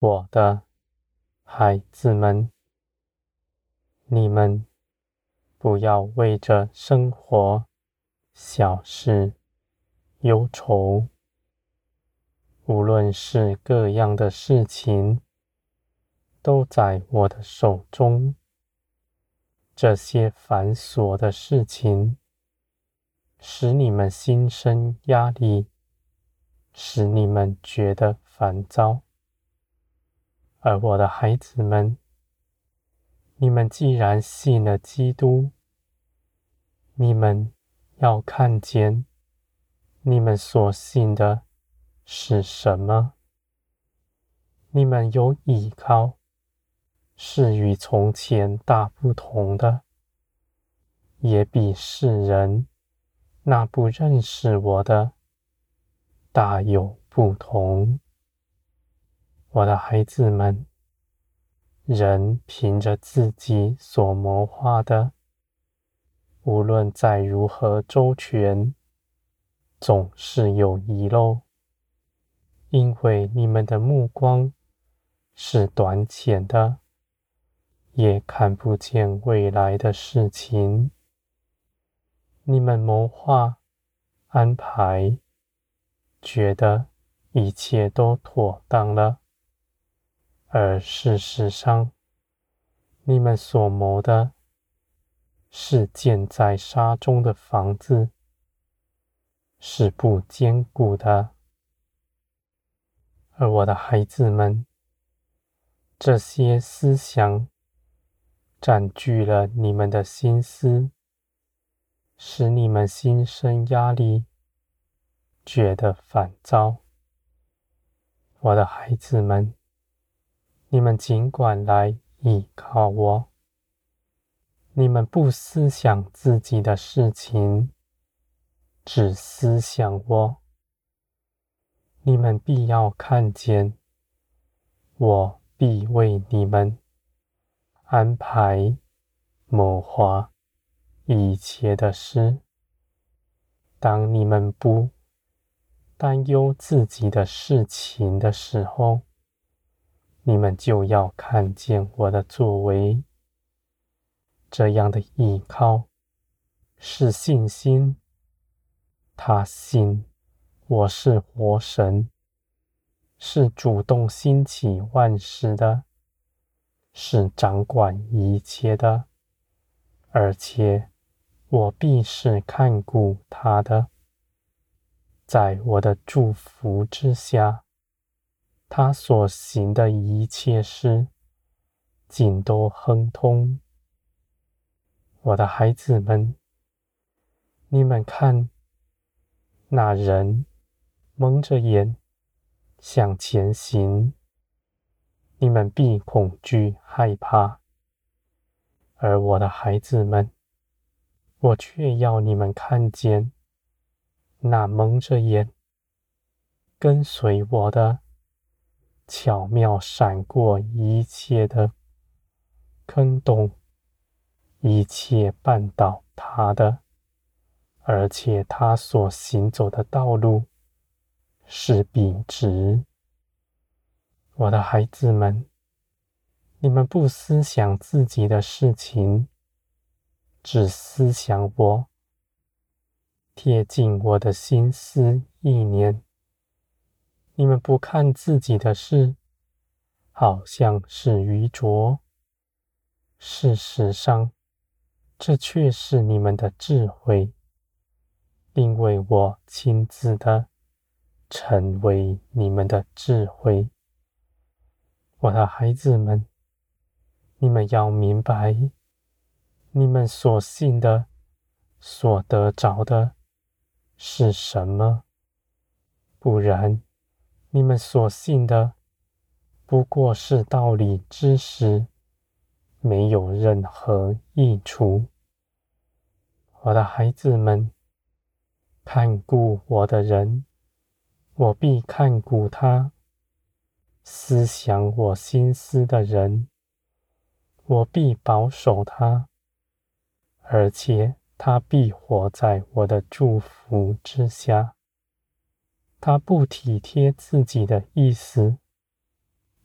我的孩子们，你们不要为着生活小事忧愁。无论是各样的事情，都在我的手中。这些繁琐的事情，使你们心生压力，使你们觉得烦躁。而我的孩子们，你们既然信了基督，你们要看见你们所信的。是什么？你们有依靠，是与从前大不同的，也比世人那不认识我的大有不同。我的孩子们，人凭着自己所谋划的，无论再如何周全，总是有遗漏。因为你们的目光是短浅的，也看不见未来的事情。你们谋划、安排，觉得一切都妥当了，而事实上，你们所谋的是建在沙中的房子，是不坚固的。而我的孩子们，这些思想占据了你们的心思，使你们心生压力，觉得烦躁。我的孩子们，你们尽管来依靠我，你们不思想自己的事情，只思想我。你们必要看见，我必为你们安排谋划一切的事。当你们不担忧自己的事情的时候，你们就要看见我的作为。这样的依靠是信心，他信。我是活神，是主动兴起万事的，是掌管一切的，而且我必是看顾他的。在我的祝福之下，他所行的一切事，尽都亨通。我的孩子们，你们看那人。蒙着眼向前行，你们必恐惧害怕；而我的孩子们，我却要你们看见那蒙着眼跟随我的，巧妙闪过一切的坑洞，一切绊倒他的，而且他所行走的道路。是笔直，我的孩子们，你们不思想自己的事情，只思想我，贴近我的心思意念。你们不看自己的事，好像是愚拙，事实上，这却是你们的智慧，因为我亲自的。成为你们的智慧，我的孩子们，你们要明白，你们所信的、所得着的是什么，不然，你们所信的不过是道理知识，没有任何益处。我的孩子们，看顾我的人。我必看顾他，思想我心思的人，我必保守他，而且他必活在我的祝福之下。他不体贴自己的意思，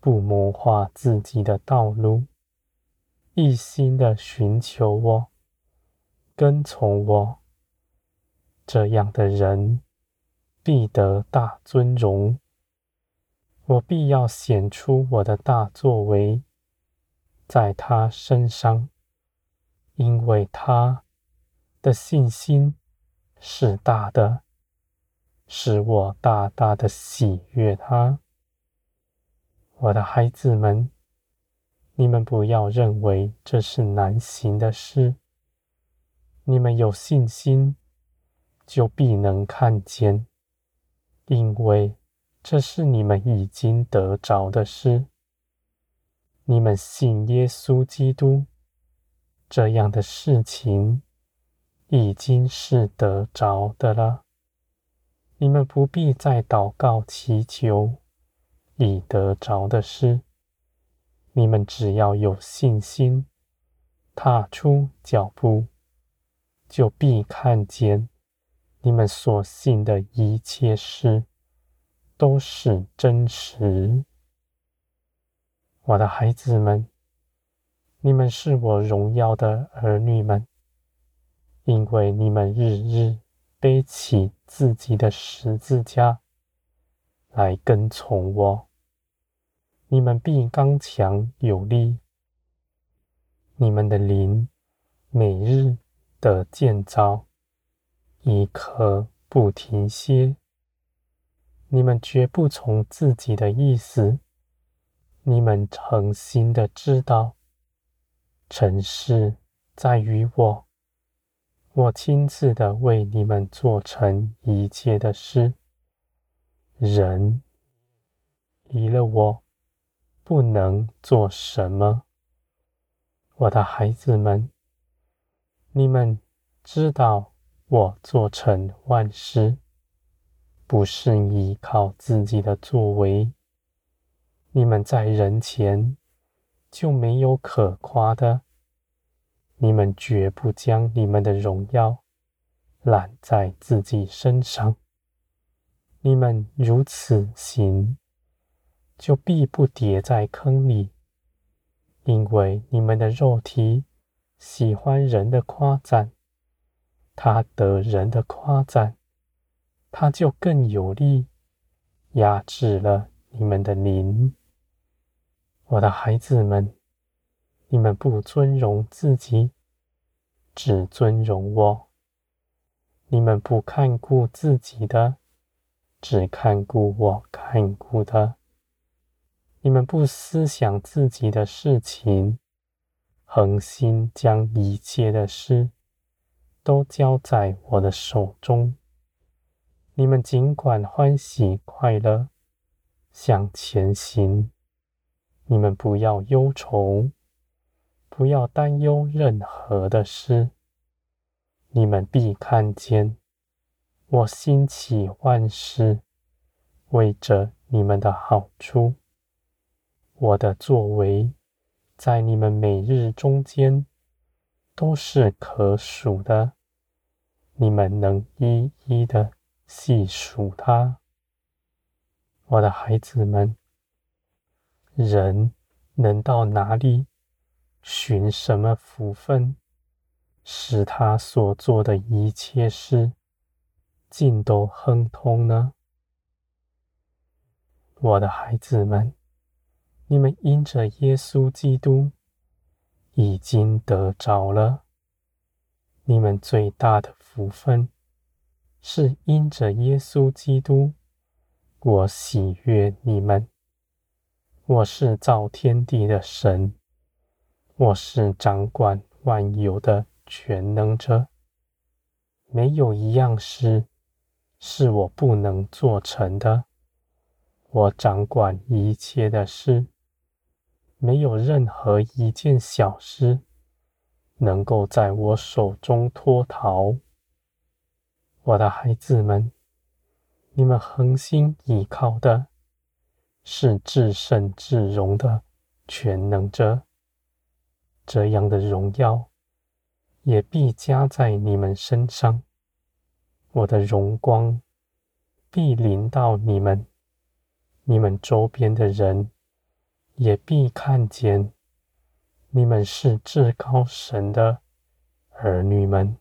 不谋划自己的道路，一心的寻求我，跟从我，这样的人必得大尊荣。我必要显出我的大作为在他身上，因为他的信心是大的，使我大大的喜悦他。我的孩子们，你们不要认为这是难行的事。你们有信心，就必能看见，因为这是你们已经得着的事。你们信耶稣基督，这样的事情已经是得着的了。你们不必再祷告祈求。已得着的事，你们只要有信心，踏出脚步，就必看见你们所信的一切事都是真实。我的孩子们，你们是我荣耀的儿女们，因为你们日日背起自己的十字架。来跟从我，你们必刚强有力。你们的灵每日的建造，一刻不停歇。你们绝不从自己的意思，你们诚心的知道，成事在于我，我亲自的为你们做成一切的事。人离了我，不能做什么。我的孩子们，你们知道我做成万事，不是依靠自己的作为。你们在人前就没有可夸的。你们绝不将你们的荣耀揽在自己身上。你们如此行，就必不跌在坑里，因为你们的肉体喜欢人的夸赞，他得人的夸赞，他就更有力压制了你们的灵。我的孩子们，你们不尊荣自己，只尊荣我；你们不看顾自己的。只看顾我看顾的，你们不思想自己的事情，恒心将一切的事都交在我的手中。你们尽管欢喜快乐，向前行。你们不要忧愁，不要担忧任何的事。你们必看见。我兴起万事，为着你们的好处。我的作为，在你们每日中间都是可数的，你们能一一的细数它。我的孩子们，人能到哪里寻什么福分，使他所做的一切事，尽都亨通呢？我的孩子们，你们因着耶稣基督已经得着了。你们最大的福分是因着耶稣基督，我喜悦你们。我是造天地的神，我是掌管万有的全能者，没有一样事。是我不能做成的。我掌管一切的事，没有任何一件小事能够在我手中脱逃。我的孩子们，你们恒心倚靠的是至圣至荣的全能者，这样的荣耀也必加在你们身上。我的荣光必临到你们，你们周边的人也必看见你们是至高神的儿女们。